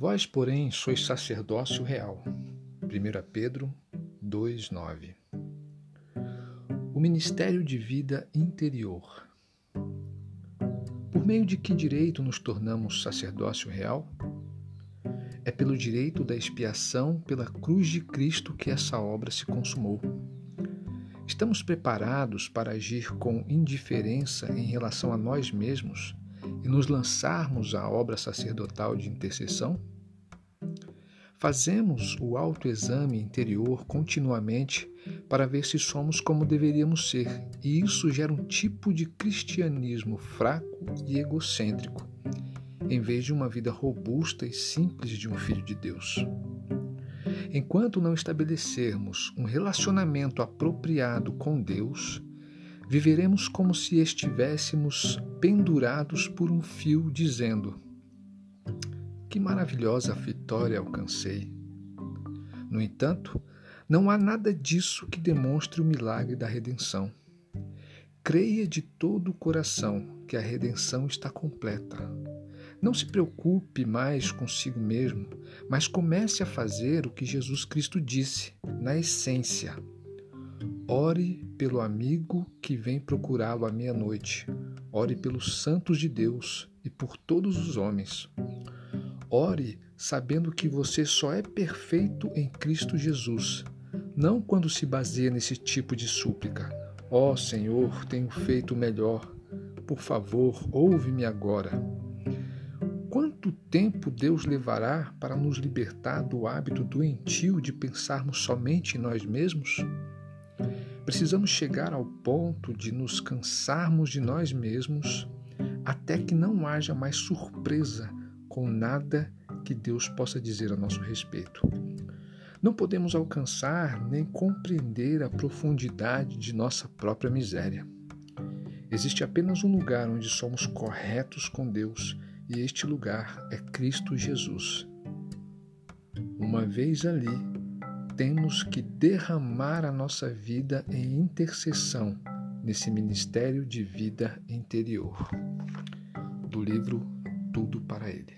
Vós, porém, sois sacerdócio real. 1 Pedro 2,9 O ministério de vida interior. Por meio de que direito nos tornamos sacerdócio real? É pelo direito da expiação pela cruz de Cristo que essa obra se consumou. Estamos preparados para agir com indiferença em relação a nós mesmos e nos lançarmos à obra sacerdotal de intercessão? Fazemos o autoexame interior continuamente para ver se somos como deveríamos ser, e isso gera um tipo de cristianismo fraco e egocêntrico, em vez de uma vida robusta e simples de um filho de Deus. Enquanto não estabelecermos um relacionamento apropriado com Deus, viveremos como se estivéssemos pendurados por um fio, dizendo: que maravilhosa vitória alcancei! No entanto, não há nada disso que demonstre o milagre da redenção. Creia de todo o coração que a redenção está completa. Não se preocupe mais consigo mesmo, mas comece a fazer o que Jesus Cristo disse, na essência. Ore pelo amigo que vem procurá-lo à meia-noite. Ore pelos santos de Deus e por todos os homens. Ore sabendo que você só é perfeito em Cristo Jesus, não quando se baseia nesse tipo de súplica. Ó oh, Senhor, tenho feito melhor. Por favor, ouve-me agora. Quanto tempo Deus levará para nos libertar do hábito doentio de pensarmos somente em nós mesmos? Precisamos chegar ao ponto de nos cansarmos de nós mesmos até que não haja mais surpresa com nada que Deus possa dizer a nosso respeito. Não podemos alcançar nem compreender a profundidade de nossa própria miséria. Existe apenas um lugar onde somos corretos com Deus, e este lugar é Cristo Jesus. Uma vez ali, temos que derramar a nossa vida em intercessão nesse ministério de vida interior. Do livro tudo para Ele.